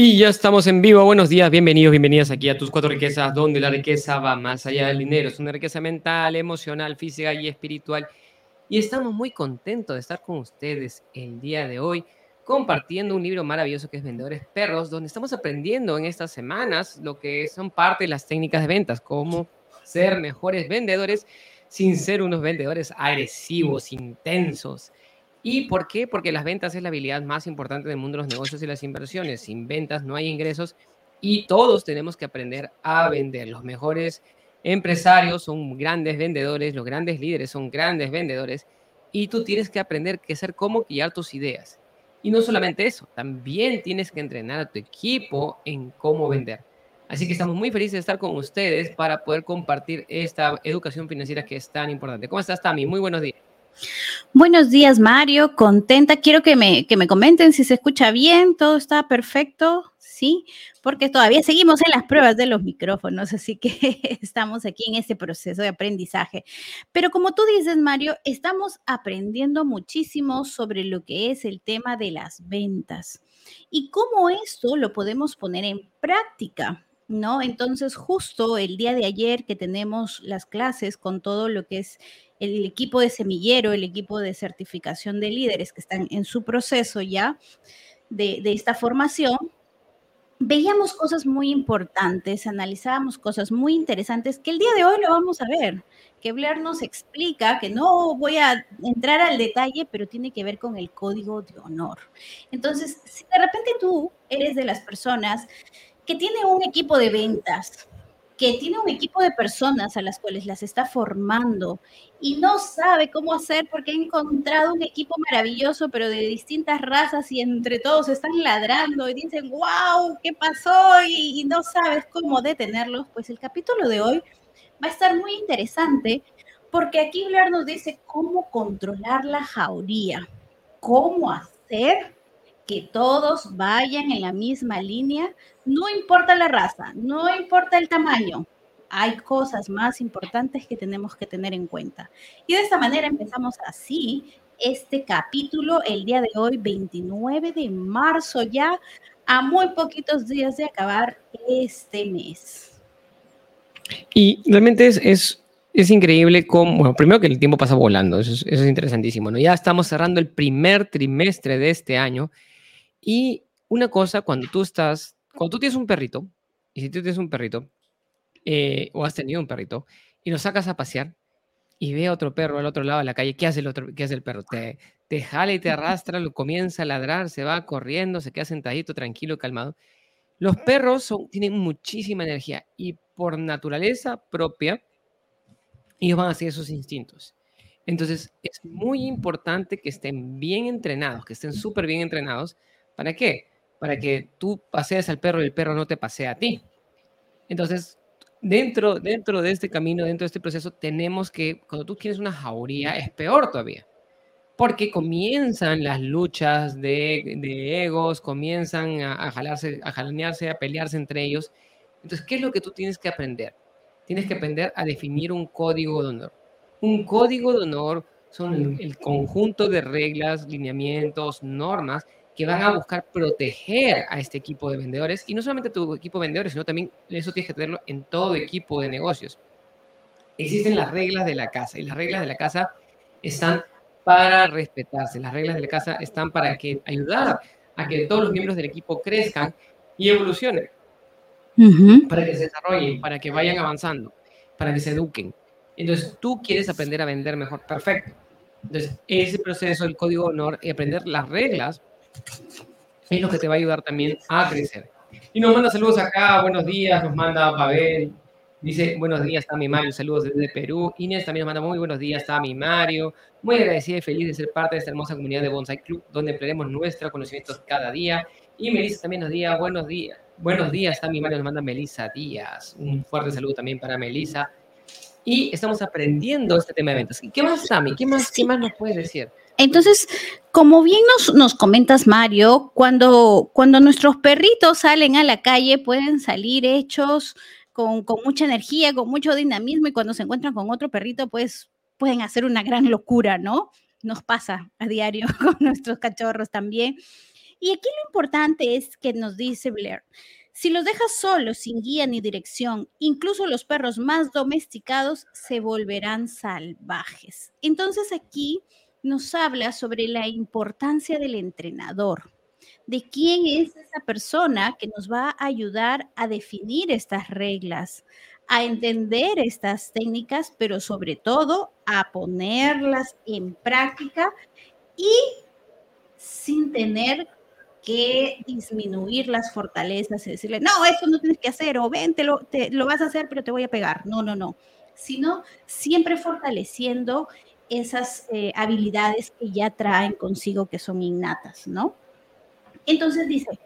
Y ya estamos en vivo. Buenos días, bienvenidos, bienvenidas aquí a tus cuatro riquezas, donde la riqueza va más allá del dinero. Es una riqueza mental, emocional, física y espiritual. Y estamos muy contentos de estar con ustedes el día de hoy, compartiendo un libro maravilloso que es Vendedores Perros, donde estamos aprendiendo en estas semanas lo que son parte de las técnicas de ventas, cómo ser mejores vendedores sin ser unos vendedores agresivos, intensos ¿Y por qué? Porque las ventas es la habilidad más importante del mundo de los negocios y las inversiones. Sin ventas no hay ingresos y todos tenemos que aprender a vender. Los mejores empresarios son grandes vendedores, los grandes líderes son grandes vendedores y tú tienes que aprender a ser cómo guiar tus ideas. Y no solamente eso, también tienes que entrenar a tu equipo en cómo vender. Así que estamos muy felices de estar con ustedes para poder compartir esta educación financiera que es tan importante. ¿Cómo estás, Tami? Muy buenos días. Buenos días, Mario. Contenta. Quiero que me, que me comenten si se escucha bien, todo está perfecto, ¿sí? Porque todavía seguimos en las pruebas de los micrófonos, así que estamos aquí en este proceso de aprendizaje. Pero como tú dices, Mario, estamos aprendiendo muchísimo sobre lo que es el tema de las ventas y cómo esto lo podemos poner en práctica. ¿No? Entonces, justo el día de ayer que tenemos las clases con todo lo que es el equipo de semillero, el equipo de certificación de líderes que están en su proceso ya de, esta formación, veíamos cosas muy importantes, analizábamos cosas muy interesantes que el día de hoy lo vamos a ver. Que Blair nos explica que no voy a entrar al detalle, pero tiene que ver con el código de honor. Entonces, si de repente tú eres de las personas que tiene un equipo de ventas, que tiene un equipo de personas a las cuales las está formando y no sabe cómo hacer porque ha encontrado un equipo maravilloso, pero de distintas razas y entre todos están ladrando y dicen, wow, ¿qué pasó? Y, no sabes cómo detenerlos, pues el capítulo de hoy va a estar muy interesante porque aquí Blair nos dice cómo controlar la jauría, cómo hacer que todos vayan en la misma línea, no importa la raza, no importa el tamaño, hay cosas más importantes que tenemos que tener en cuenta. Y de esta manera empezamos así este capítulo el día de hoy, 29 de marzo, ya a muy poquitos días de acabar este mes. Y realmente es, es, es increíble cómo, bueno, primero que el tiempo pasa volando, eso es, eso es interesantísimo, ¿no? Ya estamos cerrando el primer trimestre de este año y una cosa, cuando tú estás, cuando tú tienes un perrito, y si tú tienes un perrito, eh, o has tenido un perrito, y lo sacas a pasear, y ve a otro perro al otro lado de la calle, ¿qué hace el, otro, qué hace el perro? Te, te jala y te arrastra, lo comienza a ladrar, se va corriendo, se queda sentadito, tranquilo, calmado. Los perros tienen muchísima energía y por naturaleza propia, ellos van a seguir sus instintos. Entonces, es muy importante que estén bien entrenados, que estén súper bien entrenados ¿Para qué? Para que tú pasees al perro y el perro no te pasea a ti. Entonces, dentro, dentro de este camino, dentro de este proceso, tenemos que, cuando tú quieres una jauría, es peor todavía. Porque comienzan las luchas de, egos, comienzan a, jalarse, a jalanearse, a pelearse entre ellos. Entonces, ¿qué es lo que tú tienes que aprender? Tienes que aprender a definir un código de honor. Un código de honor son el conjunto de reglas, lineamientos, normas que van a buscar proteger a este equipo de vendedores y no solamente tu equipo de vendedores, sino también eso tienes que tenerlo en todo equipo de negocios. Existen las reglas de la casa y las reglas de la casa están para respetarse. Las reglas de la casa están para que ayudar a que todos los miembros del equipo crezcan y evolucionen, para que se desarrollen, para que vayan avanzando, para que se eduquen. Entonces, tú quieres aprender a vender mejor, perfecto. Entonces, ese proceso, el código de honor y aprender las reglas es lo que te va a ayudar también a crecer. Y nos manda saludos acá, buenos días, nos manda Pavel, dice buenos días, Tami Mario, saludos desde Perú. Inés también nos manda muy buenos días, Tami Mario. Muy agradecida y feliz de ser parte de esta hermosa comunidad de Bonsai Club, donde emplearemos nuestros conocimientos cada día. Y Melissa también nos diga buenos días. Buenos días, Tami Mario nos manda Melissa Díaz. Un fuerte saludo también para Melissa. Y estamos aprendiendo este tema de ventas. ¿Qué más, Tami? ¿Qué más, qué más nos puedes decir? Entonces, como bien nos, nos comentas, Mario, cuando, cuando nuestros perritos salen a la calle, pueden salir hechos con, mucha energía, con mucho dinamismo, y cuando se encuentran con otro perrito, pues pueden hacer una gran locura, ¿no? Nos pasa a diario con nuestros cachorros también. Y aquí lo importante es que nos dice Blair, si los dejas solos, sin guía ni dirección, incluso los perros más domesticados se volverán salvajes. Entonces aquí nos habla sobre la importancia del entrenador, de quién es esa persona que nos va a ayudar a definir estas reglas, a entender estas técnicas, pero sobre todo a ponerlas en práctica y sin tener que disminuir las fortalezas y decirle, no, eso no tienes que hacer, o ven, te lo vas a hacer, pero te voy a pegar. No, no, no. Sino siempre fortaleciendo esas eh, habilidades que ya traen consigo, que son innatas, ¿no? Entonces dice,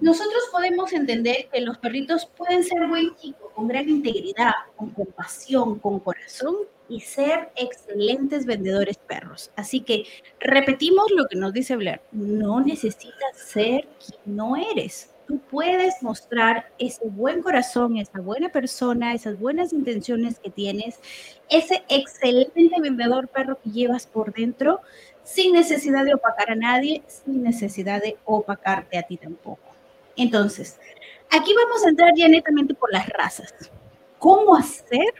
nosotros podemos entender que los perritos pueden ser buen chicos, con gran integridad, con compasión, con corazón y ser excelentes vendedores perros. Así que repetimos lo que nos dice Blair, no necesitas ser quien no eres. Tú puedes mostrar ese buen corazón, esa buena persona, esas buenas intenciones que tienes, ese excelente vendedor perro que llevas por dentro, sin necesidad de opacar a nadie, sin necesidad de opacarte a ti tampoco. Entonces, aquí vamos a entrar ya netamente por las razas. ¿Cómo hacer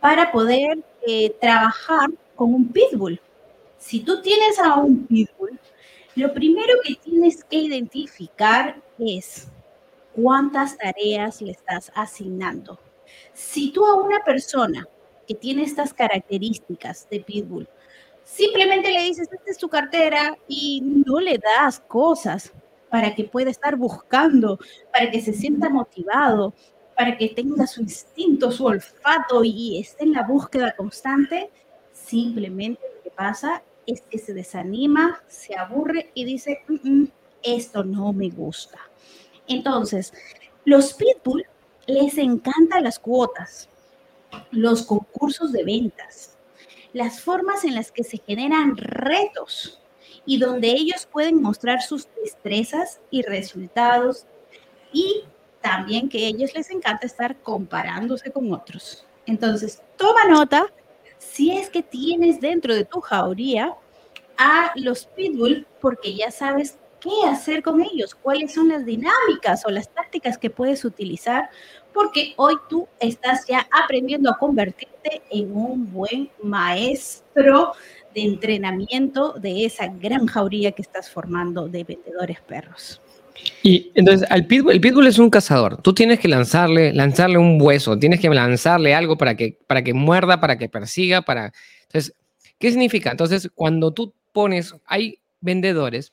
para poder eh, trabajar con un pitbull? Si tú tienes a un pitbull, lo primero que tienes que identificar es cuántas tareas le estás asignando. Si tú a una persona que tiene estas características de pitbull, simplemente le dices, esta es tu cartera y no le das cosas, para que pueda estar buscando, para que se sienta motivado, para que tenga su instinto, su olfato y esté en la búsqueda constante, simplemente lo que pasa es que se desanima, se aburre y dice, mm, mm, esto no me gusta. Entonces, los pitbull les encantan las cuotas, los concursos de ventas, las formas en las que se generan retos y donde ellos pueden mostrar sus destrezas y resultados y también que a ellos les encanta estar comparándose con otros. Entonces, toma nota si es que tienes dentro de tu jauría a los pitbull porque ya sabes qué hacer con ellos, cuáles son las dinámicas o las tácticas que puedes utilizar, porque hoy tú estás ya aprendiendo a convertirte en un buen maestro de entrenamiento de esa gran jauría que estás formando de vendedores perros. Y entonces el pitbull es un cazador. Tú tienes que lanzarle, lanzarle un hueso, tienes que lanzarle algo para que, para que muerda, para que persiga, para... Entonces, ¿qué significa? Entonces, cuando tú pones, hay vendedores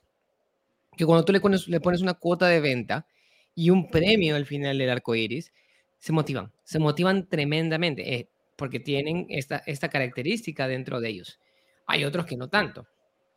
que cuando tú le pones, le pones una cuota de venta y un premio al final del arco iris, se motivan, se motivan tremendamente, eh, porque tienen esta, esta característica dentro de ellos. Hay otros que no tanto.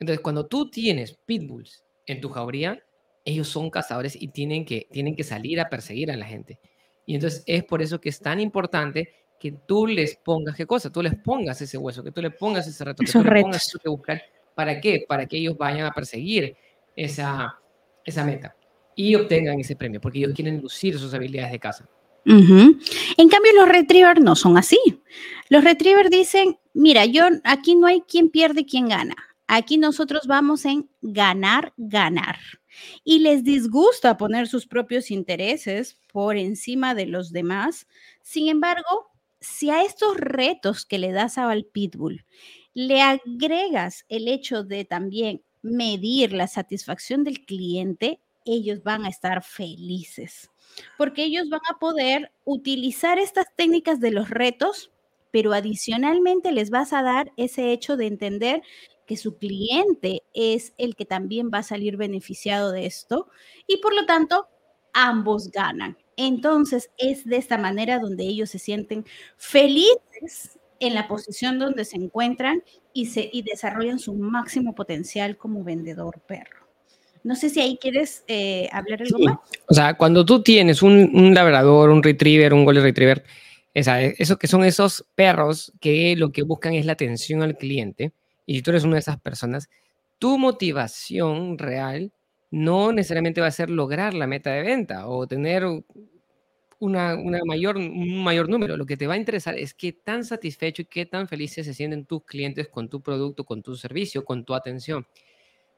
Entonces, cuando tú tienes pitbulls en tu jauría, ellos son cazadores y tienen que, tienen que salir a perseguir a la gente. Y entonces es por eso que es tan importante que tú les pongas, ¿qué cosa? Tú les pongas ese hueso, que tú le pongas ese reto, que tú le pongas eso que buscar. ¿Para qué? Para que ellos vayan a perseguir esa, esa meta y obtengan ese premio, porque ellos quieren lucir sus habilidades de caza. En cambio, los retrievers no son así. Los retrievers dicen, mira, yo aquí no hay quien pierde quien gana. Aquí nosotros vamos en ganar, ganar. Y les disgusta poner sus propios intereses por encima de los demás. Sin embargo, si a estos retos que le das al pitbull le agregas el hecho de también medir la satisfacción del cliente, ellos van a estar felices porque ellos van a poder utilizar estas técnicas de los retos, pero adicionalmente les vas a dar ese hecho de entender que su cliente es el que también va a salir beneficiado de esto y por lo tanto ambos ganan. Entonces es de esta manera donde ellos se sienten felices en la posición donde se encuentran y, se, y desarrollan su máximo potencial como vendedor perro. No sé si ahí quieres eh, hablar algo más. O sea, cuando tú tienes un, labrador, un retriever, un golden retriever, esa, eso que son esos perros que lo que buscan es la atención al cliente, y si tú eres una de esas personas, tu motivación real no necesariamente va a ser lograr la meta de venta o tener una, mayor, un mayor número. Lo que te va a interesar es qué tan satisfecho y qué tan felices se sienten tus clientes con tu producto, con tu servicio, con tu atención.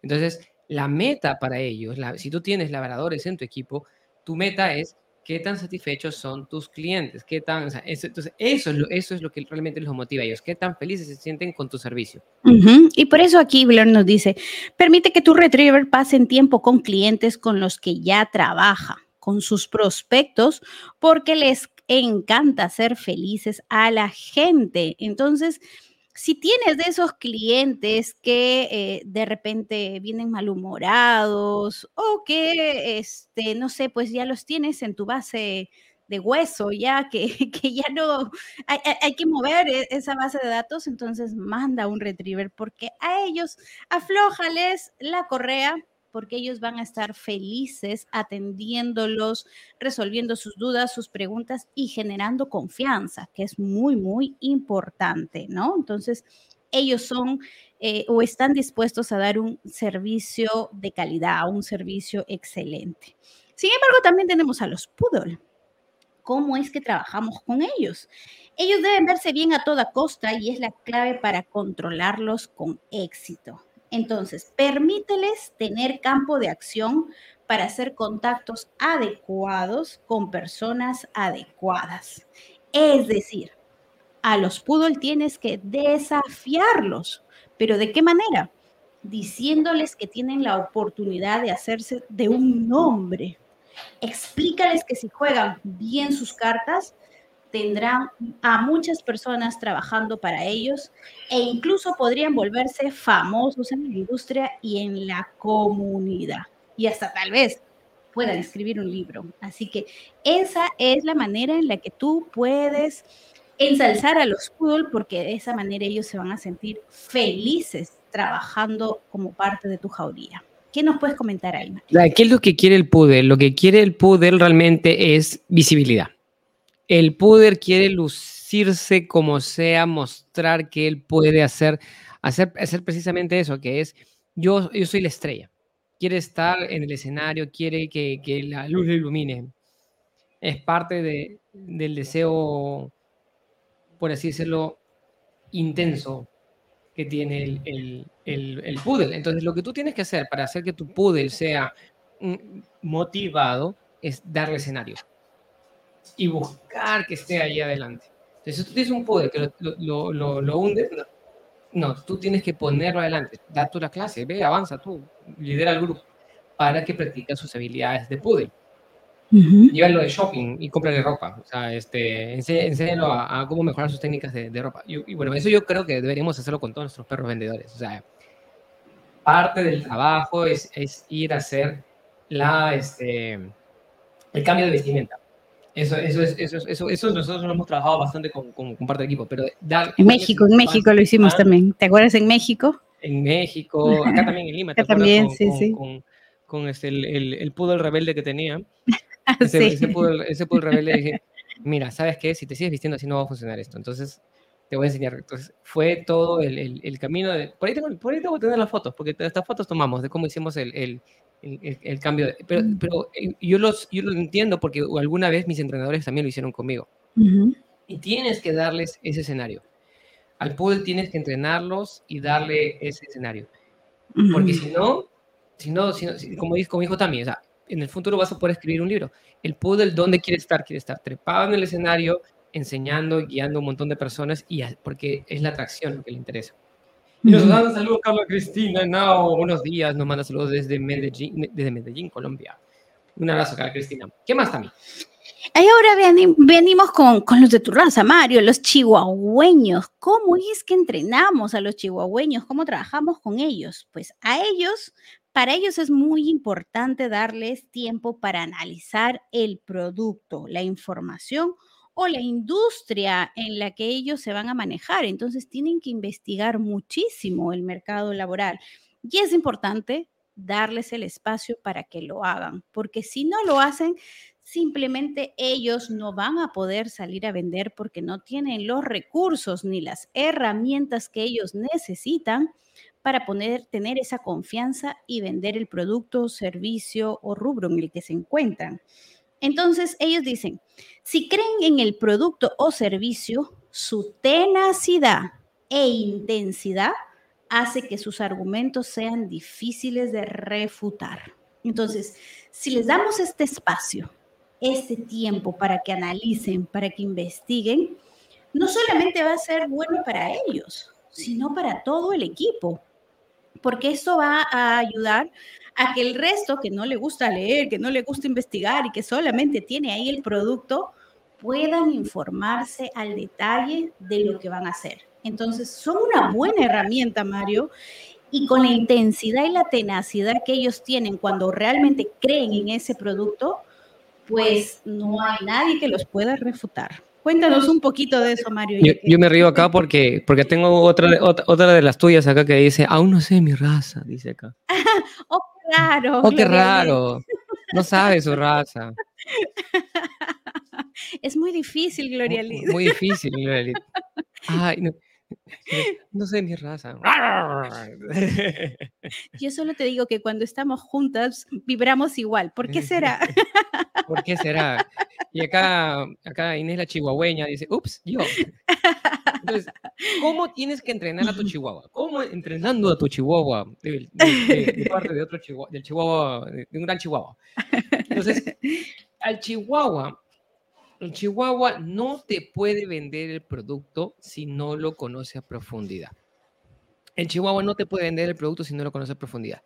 Entonces, la meta para ellos, si tú tienes labradores en tu equipo, tu meta es qué tan satisfechos son tus clientes, qué tan, eso, entonces eso es, lo, eso es lo que realmente los motiva a ellos, qué tan felices se sienten con tu servicio. Y por eso aquí Blair nos dice, permite que tu retriever pase tiempo con clientes con los que ya trabaja, con sus prospectos, porque les encanta hacer felices a la gente. Entonces, si tienes de esos clientes que eh, de repente vienen malhumorados o que, este, no sé, pues ya los tienes en tu base de hueso, ya que, que ya no, hay, hay, que mover e, esa base de datos, entonces manda un retriever porque a ellos aflójales la correa porque ellos van a estar felices atendiéndolos, resolviendo sus dudas, sus preguntas y generando confianza, que es muy, muy importante, ¿no? Entonces, ellos son eh, o están dispuestos a dar un servicio de calidad, un servicio excelente. Sin embargo, también tenemos a los poodle. ¿Cómo es que trabajamos con ellos? Ellos deben verse bien a toda costa y es la clave para controlarlos con éxito. Entonces, permíteles tener campo de acción para hacer contactos adecuados con personas adecuadas. Es decir, a los poodle tienes que desafiarlos. ¿Pero de qué manera? Diciéndoles que tienen la oportunidad de hacerse de un nombre. Explícales que si juegan bien sus cartas, tendrán a muchas personas trabajando para ellos e incluso podrían volverse famosos en la industria y en la comunidad. Y hasta tal vez puedan escribir un libro. Así que esa es la manera en la que tú puedes ensalzar a los poodle porque de esa manera ellos se van a sentir felices trabajando como parte de tu jauría. ¿Qué nos puedes comentar ahí? ¿Qué es lo que quiere el poodle? Lo que quiere el poodle realmente es visibilidad el poder quiere lucirse como sea, mostrar que él puede hacer, hacer, hacer precisamente eso, que es, yo, yo soy la estrella. Quiere estar en el escenario, quiere que, que la luz lo ilumine. Es parte de, del deseo, por así decirlo, intenso que tiene el, el, el. Entonces, lo que tú tienes que hacer para hacer que tu poodle sea mm, motivado es darle escenario y buscar que esté ahí adelante. Entonces, si tú tienes un poder que lo, lo, lo, hunde, no. tú tienes que ponerlo adelante. Da tú la clase, ve, avanza tú, lidera el grupo para que practique sus habilidades de poder. Uh Llévalo de shopping y cómprale ropa. O sea, este, enséñalo a, a cómo mejorar sus técnicas de, de ropa. Y, y, bueno, eso yo creo que deberíamos hacerlo con todos nuestros perros vendedores. O sea, parte del trabajo es, es ir a hacer la, este, el cambio de vestimenta. Eso, eso, es, eso, eso, eso nosotros lo hemos trabajado bastante con, con, con parte del equipo, pero dar... En México, en México lo hicimos también. ¿Te acuerdas en México? En México, acá también en Lima, ¿te acuerdas? También, con, sí, sí. Con, con este, el, el, el poodle rebelde que tenía. Ese, sí. ese, poodle, ese poodle rebelde dije, mira, ¿sabes qué? Si te sigues vistiendo así no va a funcionar esto. Entonces, te voy a enseñar. Entonces, fue todo el, el, el camino de... Por ahí, tengo, por ahí tengo que tener las fotos, porque estas fotos tomamos de cómo hicimos el, el, el, el cambio. De, pero, pero eh, yo, los, yo lo entiendo porque alguna vez mis entrenadores también lo hicieron conmigo. Uh -huh. Y tienes que darles ese escenario. Al pool tienes que entrenarlos y darle ese escenario. Uh -huh. Porque si no, si no, si no si, como, dijo, como dijo también, o sea, en el futuro vas a poder escribir un libro. El poodle, ¿dónde quiere estar? Quiere estar trepado en el escenario, enseñando, guiando a un montón de personas, y porque es la atracción lo que le interesa. Y nos manda saludos Carla Cristina Nao, buenos días, nos manda saludos desde Medellín, desde Medellín, Colombia. Un abrazo, Carla Cristina. ¿Qué más también? Y ahora venimos con, con, los de tu raza, Mario, los chihuahueños. ¿Cómo es que entrenamos a los chihuahueños? ¿Cómo trabajamos con ellos? Pues a ellos, para ellos es muy importante darles tiempo para analizar el producto, la información o la industria en la que ellos se van a manejar. Entonces tienen que investigar muchísimo el mercado laboral. Y es importante darles el espacio para que lo hagan, porque si no lo hacen, simplemente ellos no van a poder salir a vender porque no tienen los recursos ni las herramientas que ellos necesitan para poder tener esa confianza y vender el producto, servicio o rubro en el que se encuentran. Entonces ellos dicen, si creen en el producto o servicio, su tenacidad e intensidad hace que sus argumentos sean difíciles de refutar. Entonces, si les damos este espacio, este tiempo para que analicen, para que investiguen, no solamente va a ser bueno para ellos, sino para todo el equipo, porque eso va a ayudar a que el resto que no le gusta leer, que no le gusta investigar y que solamente tiene ahí el producto, puedan informarse al detalle de lo que van a hacer. Entonces, son una buena herramienta, Mario, y con la intensidad y la tenacidad que ellos tienen cuando realmente creen en ese producto, pues no hay nadie que los pueda refutar. Cuéntanos un poquito de eso, Mario. Yo, me río acá porque, porque tengo otra, otra, de las tuyas acá que dice, aún no sé mi raza, dice acá. oh, raro. Oh, qué raro. No sabe su raza. Es muy difícil, Gloria Liz. Muy, difícil, Gloria Liz. Ay, no. No sé mi raza. Yo solo te digo que cuando estamos juntas vibramos igual. ¿Por qué será? ¿Por qué será? Y acá, acá Inés la chihuahueña dice, ups, yo. Entonces, ¿cómo tienes que entrenar a tu chihuahua? ¿Cómo entrenando a tu chihuahua de, parte de otro chihuahua, del chihuahua, de un gran chihuahua? Entonces, al chihuahua el chihuahua no te puede vender el producto si no lo conoce a profundidad. El chihuahua no te puede vender el producto si no lo conoce a profundidad.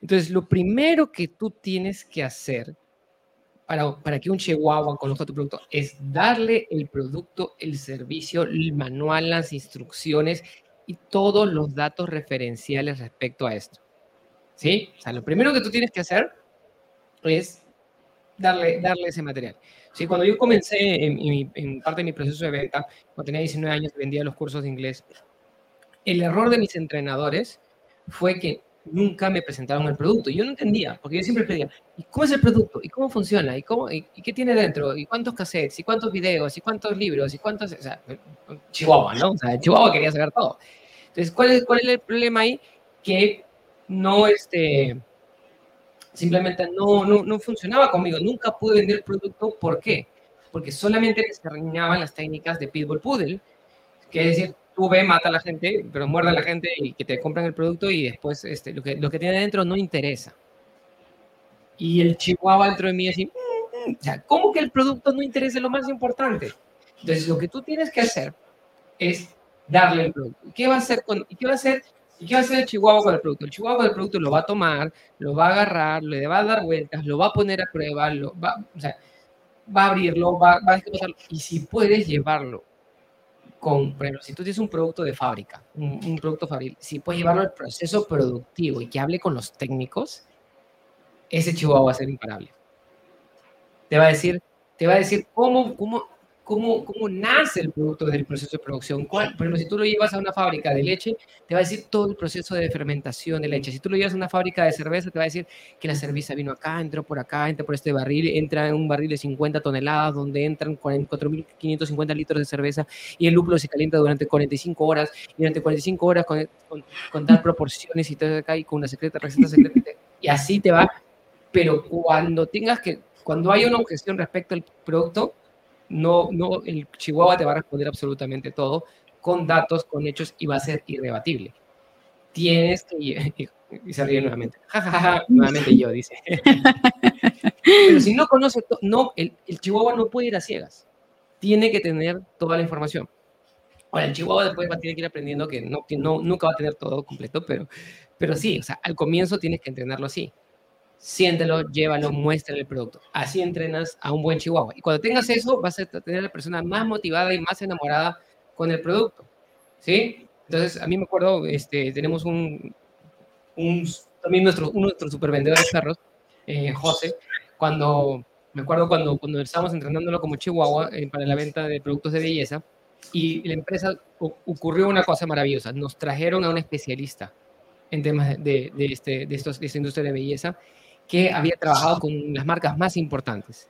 Entonces, lo primero que tú tienes que hacer para, para que un chihuahua conozca tu producto es darle el producto, el servicio, el manual, las instrucciones y todos los datos referenciales respecto a esto. ¿Sí? O sea, lo primero que tú tienes que hacer es darle, darle ese material. Sí, cuando yo comencé en, parte de mi proceso de venta, cuando tenía 19 años vendía los cursos de inglés, el error de mis entrenadores fue que nunca me presentaron el producto. Yo no entendía, porque yo siempre pedía, ¿y cómo es el producto? ¿Y cómo funciona? ¿Y, cómo, y, qué tiene dentro? ¿Y cuántos cassettes? ¿Y cuántos videos? ¿Y cuántos libros? ¿Y cuántos...? O sea, Chihuahua, ¿no? O sea, Chihuahua quería saber todo. Entonces, ¿cuál es, cuál es el problema ahí? Que no, este simplemente no, no, no funcionaba conmigo. Nunca pude vender el producto. ¿Por qué? Porque solamente se reinaban las técnicas de Pitbull Poodle, que es decir, tú ve, mata a la gente, pero muerda a la gente y que te compran el producto y después este, lo, que, lo que tiene dentro no interesa. Y el chihuahua dentro de mí así, mm, mm, o sea, ¿cómo que el producto no interesa lo más importante? Entonces, lo que tú tienes que hacer es darle el producto. ¿Qué va a hacer con, qué va a hacer ¿Y qué va a hacer el chihuahua con el producto? El chihuahua con el producto lo va a tomar, lo va a agarrar, le va a dar vueltas, lo va a poner a prueba, lo va, o sea, va a abrirlo, va, va a Y si puedes llevarlo con, por si tú tienes un producto de fábrica, un, producto fabril, si puedes llevarlo al proceso productivo y que hable con los técnicos, ese chihuahua va a ser imparable. Te va a decir, te va a decir cómo, cómo, cómo, cómo nace el producto desde el proceso de producción. ¿Cuál? Por ejemplo, si tú lo llevas a una fábrica de leche, te va a decir todo el proceso de fermentación de leche. Si tú lo llevas a una fábrica de cerveza, te va a decir que la cerveza vino acá, entró por acá, entra por este barril, entra en un barril de 50 toneladas donde entran 4.550 litros de cerveza y el lúpulo se calienta durante 45 horas y durante 45 horas con, con, tal proporciones y todo acá y con una secreta, receta secreta y así te va. Pero cuando tengas que, cuando hay una objeción respecto al producto, no, no, el Chihuahua te va a responder absolutamente todo con datos, con hechos y va a ser irrebatible. Tienes que... Y se ríe nuevamente. nuevamente yo, dice. Pero si no conoce, no, el, el, Chihuahua no puede ir a ciegas. Tiene que tener toda la información. Ahora, el Chihuahua después va a tener que ir aprendiendo que, no, que no, nunca va a tener todo completo, pero, pero sí, o sea, al comienzo tienes que entrenarlo así siéntelo, llévalo, muéstrale el producto. Así entrenas a un buen chihuahua. Y cuando tengas eso, vas a tener a la persona más motivada y más enamorada con el producto. ¿Sí? Entonces, a mí me acuerdo, este, tenemos un, un también nuestro, uno de nuestros supervendedores de perros, eh, José, cuando, me acuerdo cuando, cuando estábamos entrenándolo como chihuahua eh, para la venta de productos de belleza, y la empresa ocurrió una cosa maravillosa. Nos trajeron a un especialista en temas de, de, este, de, estos, de esta industria de belleza que había trabajado con las marcas más importantes.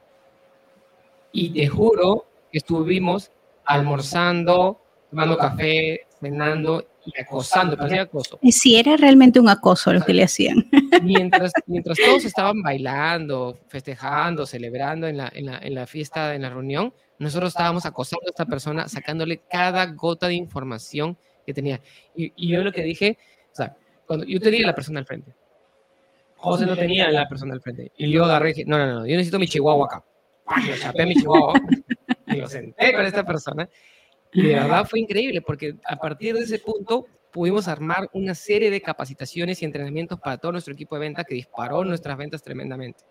Y te juro que estuvimos almorzando, tomando café, cenando y acosando, parecía acoso. Y si era realmente un acoso lo que le hacían. Mientras, mientras todos estaban bailando, festejando, celebrando en la, en la, en la fiesta, en la reunión, nosotros estábamos acosando a esta persona, sacándole cada gota de información que tenía. Y, y yo lo que dije, O sea, cuando yo tenía la persona al frente. José no tenía la persona al frente. Y yo agarré y dije, no, no, no, yo necesito mi chihuahua acá. Yo chapé mi chihuahua y lo senté con esta persona. Y de verdad fue increíble porque a partir de ese punto pudimos armar una serie de capacitaciones y entrenamientos para todo nuestro equipo de venta que disparó nuestras ventas tremendamente.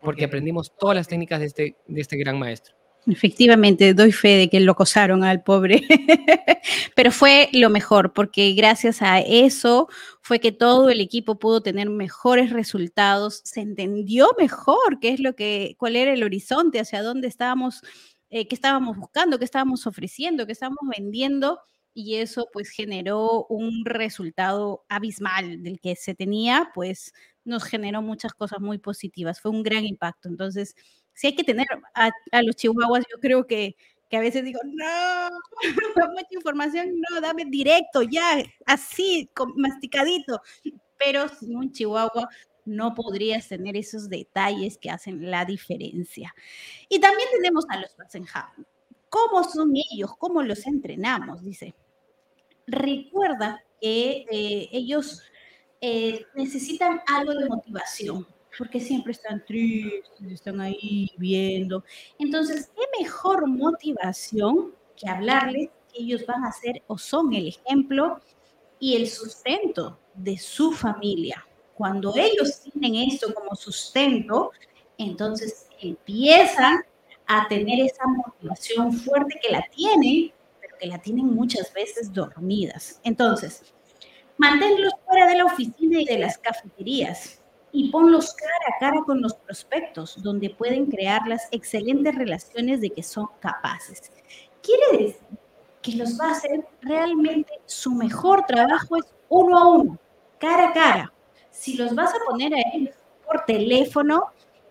Porque aprendimos todas las técnicas de este, de este gran maestro. Efectivamente, doy fe de que lo acosaron al pobre, pero fue lo mejor, porque gracias a eso fue que todo el equipo pudo tener mejores resultados, se entendió mejor qué es lo que, cuál era el horizonte, hacia dónde estábamos, eh, qué estábamos buscando, qué estábamos ofreciendo, qué estábamos vendiendo, y eso pues generó un resultado abismal del que se tenía, pues nos generó muchas cosas muy positivas, fue un gran impacto. Entonces, si hay que tener a, los chihuahuas, yo creo que, que, a veces digo, no, mucha información, no, dame directo, ya, así, masticadito. Pero sin un chihuahua no podrías tener esos detalles que hacen la diferencia. Y también tenemos a los Bassenhound. ¿Cómo son ellos? ¿Cómo los entrenamos? Dice. Recuerda que eh, ellos eh, necesitan algo de motivación porque siempre están tristes, están ahí viendo. Entonces, ¿qué mejor motivación que hablarles que ellos van a ser o son el ejemplo y el sustento de su familia? Cuando ellos tienen esto como sustento, entonces empiezan a tener esa motivación fuerte que la tienen, pero que la tienen muchas veces dormidas. Entonces, manténlos fuera de la oficina y de las cafeterías y ponlos cara a cara con los prospectos, donde pueden crear las excelentes relaciones de que son capaces. Quiere decir que los va a hacer realmente su mejor trabajo es uno a uno, cara a cara. Si los vas a poner a ellos por teléfono,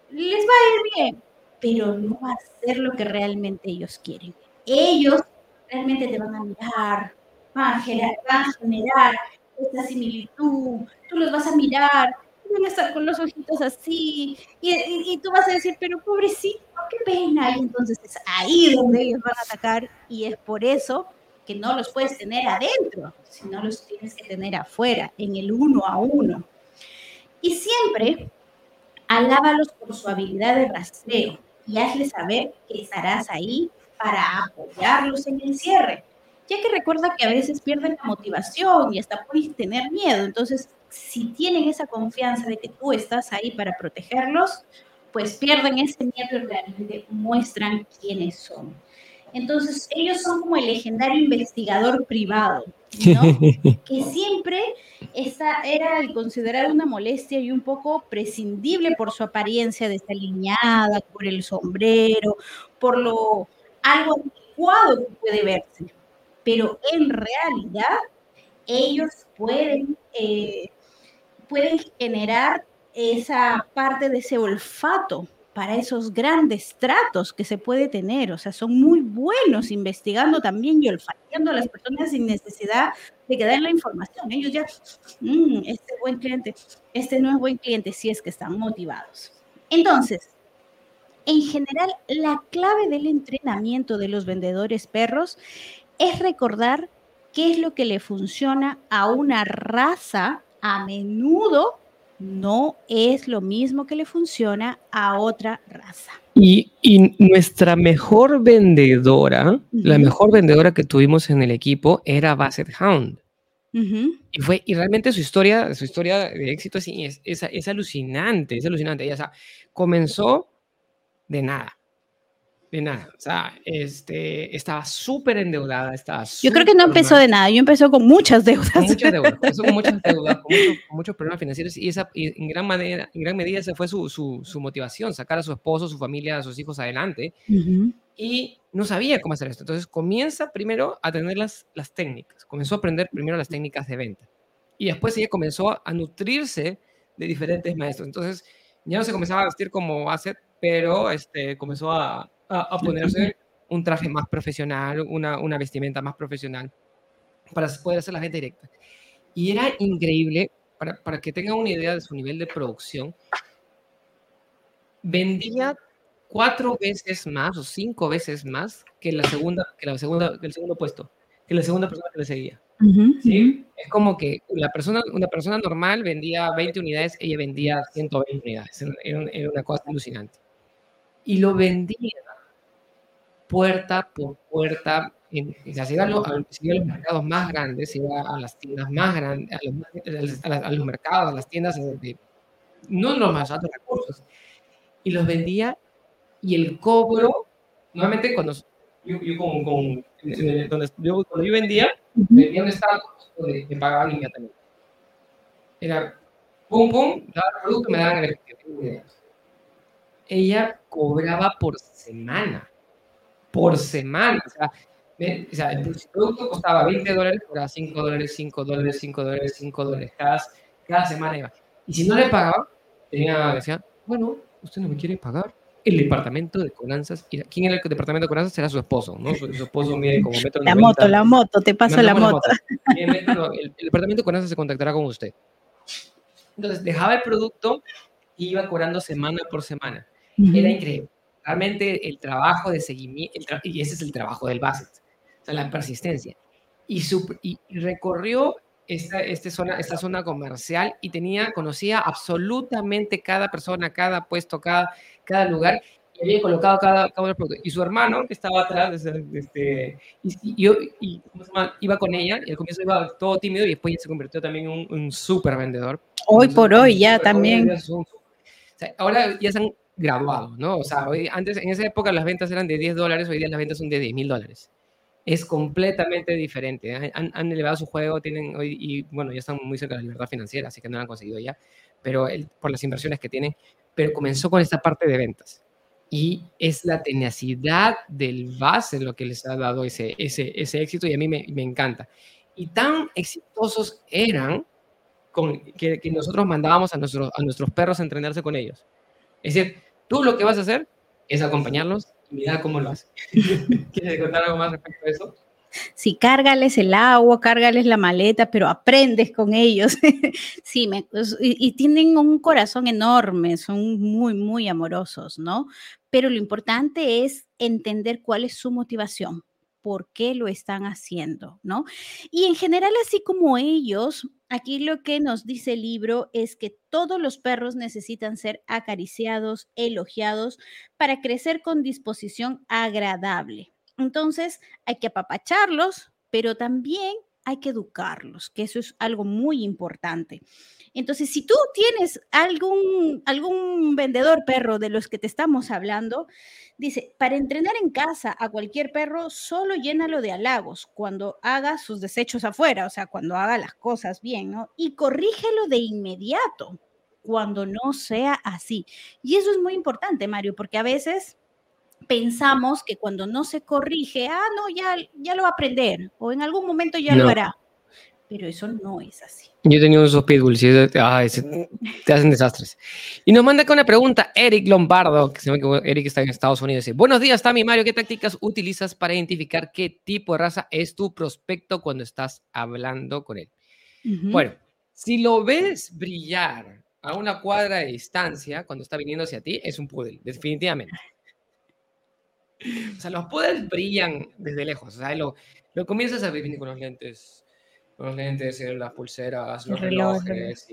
les va a ir bien, pero no va a ser lo que realmente ellos quieren. Ellos realmente te van a mirar, van a generar, van a generar esta similitud, tú los vas a mirar, van a estar con los ojitos así, y, tú vas a decir, pero pobrecito, qué pena. Y entonces es ahí donde ellos van a atacar, y es por eso que no los puedes tener adentro, sino los tienes que tener afuera, en el uno a uno. Y siempre alábalos por su habilidad de rastreo y hazles saber que estarás ahí para apoyarlos en el cierre, ya que recuerda que a veces pierden la motivación y hasta puedes tener miedo. Entonces, si tienen esa confianza de que tú estás ahí para protegerlos, pues pierden ese miedo y realmente muestran quiénes son. Entonces, ellos son como el legendario investigador privado, ¿no? que siempre esta era el considerar una molestia y un poco prescindible por su apariencia desaliñada, por el sombrero, por lo algo adecuado que puede verse. Pero en realidad, ellos pueden eh, pueden generar esa parte de ese olfato para esos grandes tratos que se puede tener. O sea, son muy buenos investigando también y olfateando a las personas sin necesidad de que den la información. Ellos ya, mm, este buen cliente, este no es buen cliente, si es que están motivados. Entonces, en general, la clave del entrenamiento de los vendedores perros es recordar qué es lo que le funciona a una raza a menudo no es lo mismo que le funciona a otra raza. Y, nuestra mejor vendedora, la mejor vendedora que tuvimos en el equipo era Basset Hound. Y fue, y realmente su historia, su historia de éxito es, es, alucinante, es alucinante. Ella comenzó de nada de nada. O sea, este, estaba súper endeudada. Estaba yo creo que no empezó de nada, yo empezó con muchas deudas. Con muchas deudas, empezó con muchas deudas, con, muchos, problemas financieros y, esa, en, gran manera, en gran medida esa fue su, su, su, motivación, sacar a su esposo, su familia, a sus hijos adelante. Y no sabía cómo hacer esto. Entonces comienza primero a tener las, las técnicas, comenzó a aprender primero las técnicas de venta. Y después ella comenzó a nutrirse de diferentes maestros. Entonces ya no se comenzaba a vestir como Asset, pero este, comenzó a, a, ponerse un traje más profesional, una, una vestimenta más profesional, para poder hacer la gente directa. Y era increíble, para, para que tengan una idea de su nivel de producción, vendía cuatro veces más o cinco veces más que la segunda, que la segunda, que el segundo puesto, que la segunda persona que le seguía. ¿Sí? Es como que la persona, una persona normal vendía 20 unidades, ella vendía 120 unidades. Era, una cosa alucinante. Y lo vendía puerta por puerta. En, se iba a, los, mercados más grandes, se iba a las tiendas más grandes, a los, a los mercados, a las tiendas de, no los más altos recursos. Y los vendía y el cobro, nuevamente cuando yo, yo con, con, donde, yo, cuando yo vendía, vendía un estado donde me pagaban inmediatamente. Era pum, pum, daba el producto, me daban el. Ella cobraba por semana. Por semana. O sea, o sea, el producto costaba 20 dólares, cobraba 5 dólares, 5 dólares, 5 dólares, 5 dólares. Cada, cada semana iba. Y si no le pagaba, tenía, decía, bueno, usted no me quiere pagar, el departamento de Conanzas. ¿Quién era el departamento de Conanzas? Era su esposo, ¿no? Su, esposo mide como metro La moto, la moto, te paso la moto. el, departamento de Conanzas se contactará con usted. Entonces, dejaba el producto y iba cobrando semana por semana. Era increíble. Realmente el trabajo de seguimiento, y ese es el trabajo del Bassett, o sea, la persistencia. Y, y recorrió esta, esta, zona, esta zona comercial y tenía, conocía absolutamente cada persona, cada puesto, cada, cada lugar y había colocado cada, cada producto. Y su hermano, que estaba atrás, este, y, yo iba con ella, y al comienzo iba todo tímido y después ya se convirtió también en un, un súper vendedor. Hoy por hoy ya también. ahora ya se han graduado, ¿no? O sea, hoy, antes, en esa época las ventas eran de 10 dólares, hoy día las ventas son de 10 mil dólares es completamente diferente. Han, elevado su juego, tienen hoy, y bueno, ya están muy cerca de la libertad financiera, así que no lo han conseguido ya, pero por las inversiones que tienen, pero comenzó con esta parte de ventas. Y es la tenacidad del base lo que les ha dado ese, ese, ese éxito y a mí me, me encanta. Y tan exitosos eran con, que, que, nosotros mandábamos a nuestros, a nuestros perros a entrenarse con ellos. Es decir, tú lo que vas a hacer es acompañarlos mira cómo lo hace. ¿Quieres contar algo más respecto a eso? Sí, cárgales el agua, cárgales la maleta, pero aprendes con ellos. sí, me, pues, y, tienen un corazón enorme, son muy, muy amorosos, ¿no? Pero lo importante es entender cuál es su motivación, por qué lo están haciendo, ¿no? Y en general, así como ellos, Aquí lo que nos dice el libro es que todos los perros necesitan ser acariciados, elogiados, para crecer con disposición agradable. Entonces, hay que apapacharlos, pero también hay que educarlos, que eso es algo muy importante. Entonces, si tú tienes algún, algún vendedor perro de los que te estamos hablando, dice, para entrenar en casa a cualquier perro, solo llénalo de halagos cuando haga sus desechos afuera, o sea, cuando haga las cosas bien, ¿no? Y corrígelo de inmediato cuando no sea así. Y eso es muy importante, Mario, porque a veces pensamos que cuando no se corrige, ah, no, ya, ya lo va a aprender o en algún momento ya lo hará. Pero eso no es así. Yo he tenido esos pitbulls y te hacen desastres. Y nos manda con una pregunta Eric Lombardo, que se ve que Eric está en Estados Unidos. Dice, Buenos días, Tami Mario. ¿Qué tácticas utilizas para identificar qué tipo de raza es tu prospecto cuando estás hablando con él? Bueno, si lo ves brillar a una cuadra de distancia cuando está viniendo hacia ti, es un poodle, definitivamente. O sea, los poderes brillan desde lejos. O sea, lo, lo comienzas a ver con los lentes, los lentes, eh, las pulseras, los relojes.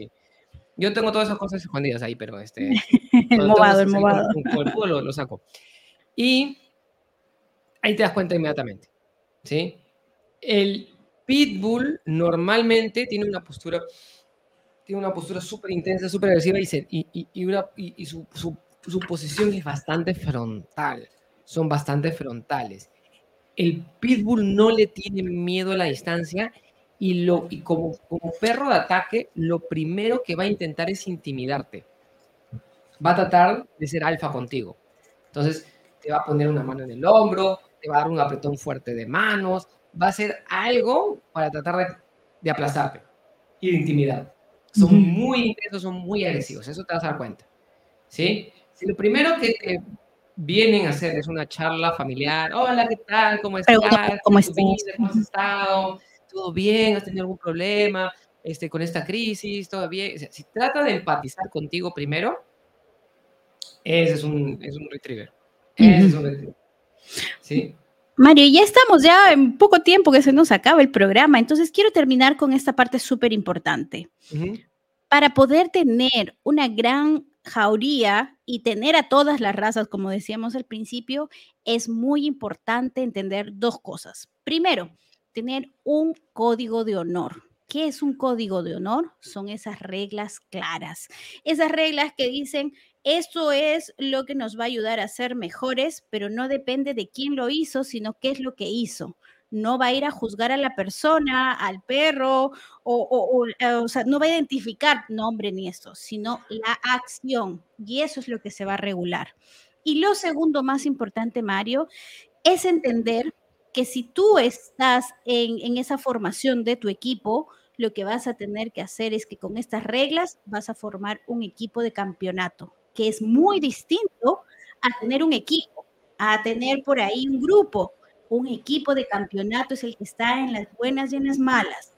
Yo tengo todas esas cosas escondidas ahí, pero este. el movado, el movado. Con, el lo, lo, saco. Y ahí te das cuenta inmediatamente. ¿Sí? El pitbull normalmente tiene una postura tiene una postura súper intensa, súper agresiva y, y, y, una, y su, su, su, posición es bastante frontal son bastante frontales. El pitbull no le tiene miedo a la distancia y, lo, y como, como perro de ataque, lo primero que va a intentar es intimidarte. Va a tratar de ser alfa contigo. Entonces, te va a poner una mano en el hombro, te va a dar un apretón fuerte de manos, va a hacer algo para tratar de, de aplastarte y de intimidar. Son muy intensos, son muy agresivos, eso te vas a dar cuenta. ¿Sí? Si lo primero que te vienen a hacer una charla familiar. Hola, ¿qué tal? ¿Cómo estás? ¿Cómo, estás? ¿Cómo has estado? ¿Todo bien? ¿Has tenido algún problema este, con esta crisis? ¿Todo bien? si trata de empatizar contigo primero, ese es un, es un retriever. Ese es un retriever. ¿Sí? Mario, ya estamos ya en poco tiempo que se nos acaba el programa, entonces quiero terminar con esta parte súper importante. Para poder tener una gran jauría y tener a todas las razas, como decíamos al principio, es muy importante entender dos cosas. Primero, tener un código de honor. ¿Qué es un código de honor? Son esas reglas claras, esas reglas que dicen, esto es lo que nos va a ayudar a ser mejores, pero no depende de quién lo hizo, sino qué es lo que hizo. No va a ir a juzgar a la persona, al perro, o, eh, o, sea, no va a identificar nombre ni esto, sino la acción. Y eso es lo que se va a regular. Y lo segundo más importante, Mario, es entender que si tú estás en, en esa formación de tu equipo, lo que vas a tener que hacer es que con estas reglas vas a formar un equipo de campeonato que es muy distinto a tener un equipo, a tener por ahí un grupo. Un equipo de campeonato es el que está en las buenas y en las malas.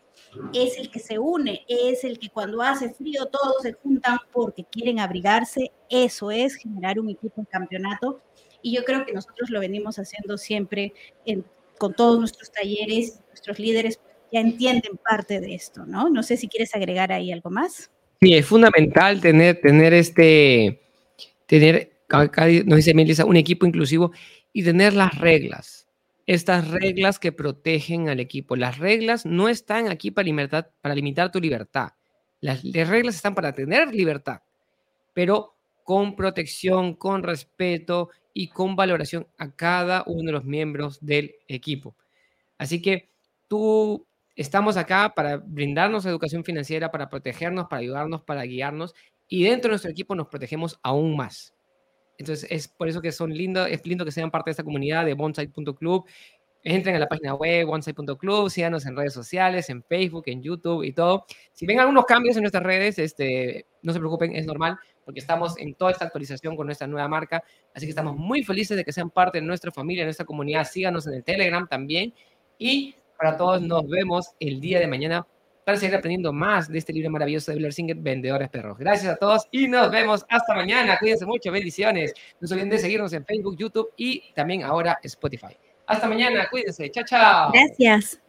Es el que se une, es el que cuando hace frío todos se juntan porque quieren abrigarse. Eso es generar un equipo de campeonato. Y yo creo que nosotros lo venimos haciendo siempre con todos nuestros talleres, nuestros líderes ya entienden parte de esto, ¿no? No sé si quieres agregar ahí algo más. Sí, es fundamental tener, este, tener, nos dice Melissa, un equipo inclusivo y tener las reglas. Estas reglas que protegen al equipo. Las reglas no están aquí para, libertad, para limitar tu libertad. Las, las reglas están para tener libertad, pero con protección, con respeto y con valoración a cada uno de los miembros del equipo. Así que tú estamos acá para brindarnos educación financiera, para protegernos, para ayudarnos, para guiarnos y dentro de nuestro equipo nos protegemos aún más. Entonces es por eso que son lindos, es lindo que sean parte de esta comunidad de bonsai.club. Entren a la página web bonsai.club, síganos en redes sociales, en Facebook, en YouTube y todo. Si ven algunos cambios en nuestras redes, este, no se preocupen, es normal, porque estamos en toda esta actualización con nuestra nueva marca. Así que estamos muy felices de que sean parte de nuestra familia, de nuestra comunidad. Síganos en el Telegram también. Y para todos, nos vemos el día de mañana para seguir aprendiendo más de este libro maravilloso de Blair Singer, Vendedores Perros. Gracias a todos y nos vemos hasta mañana. Cuídense mucho, bendiciones. No se olviden de seguirnos en Facebook, YouTube y también ahora Spotify. Hasta mañana, cuídense. Chao, chao. Gracias.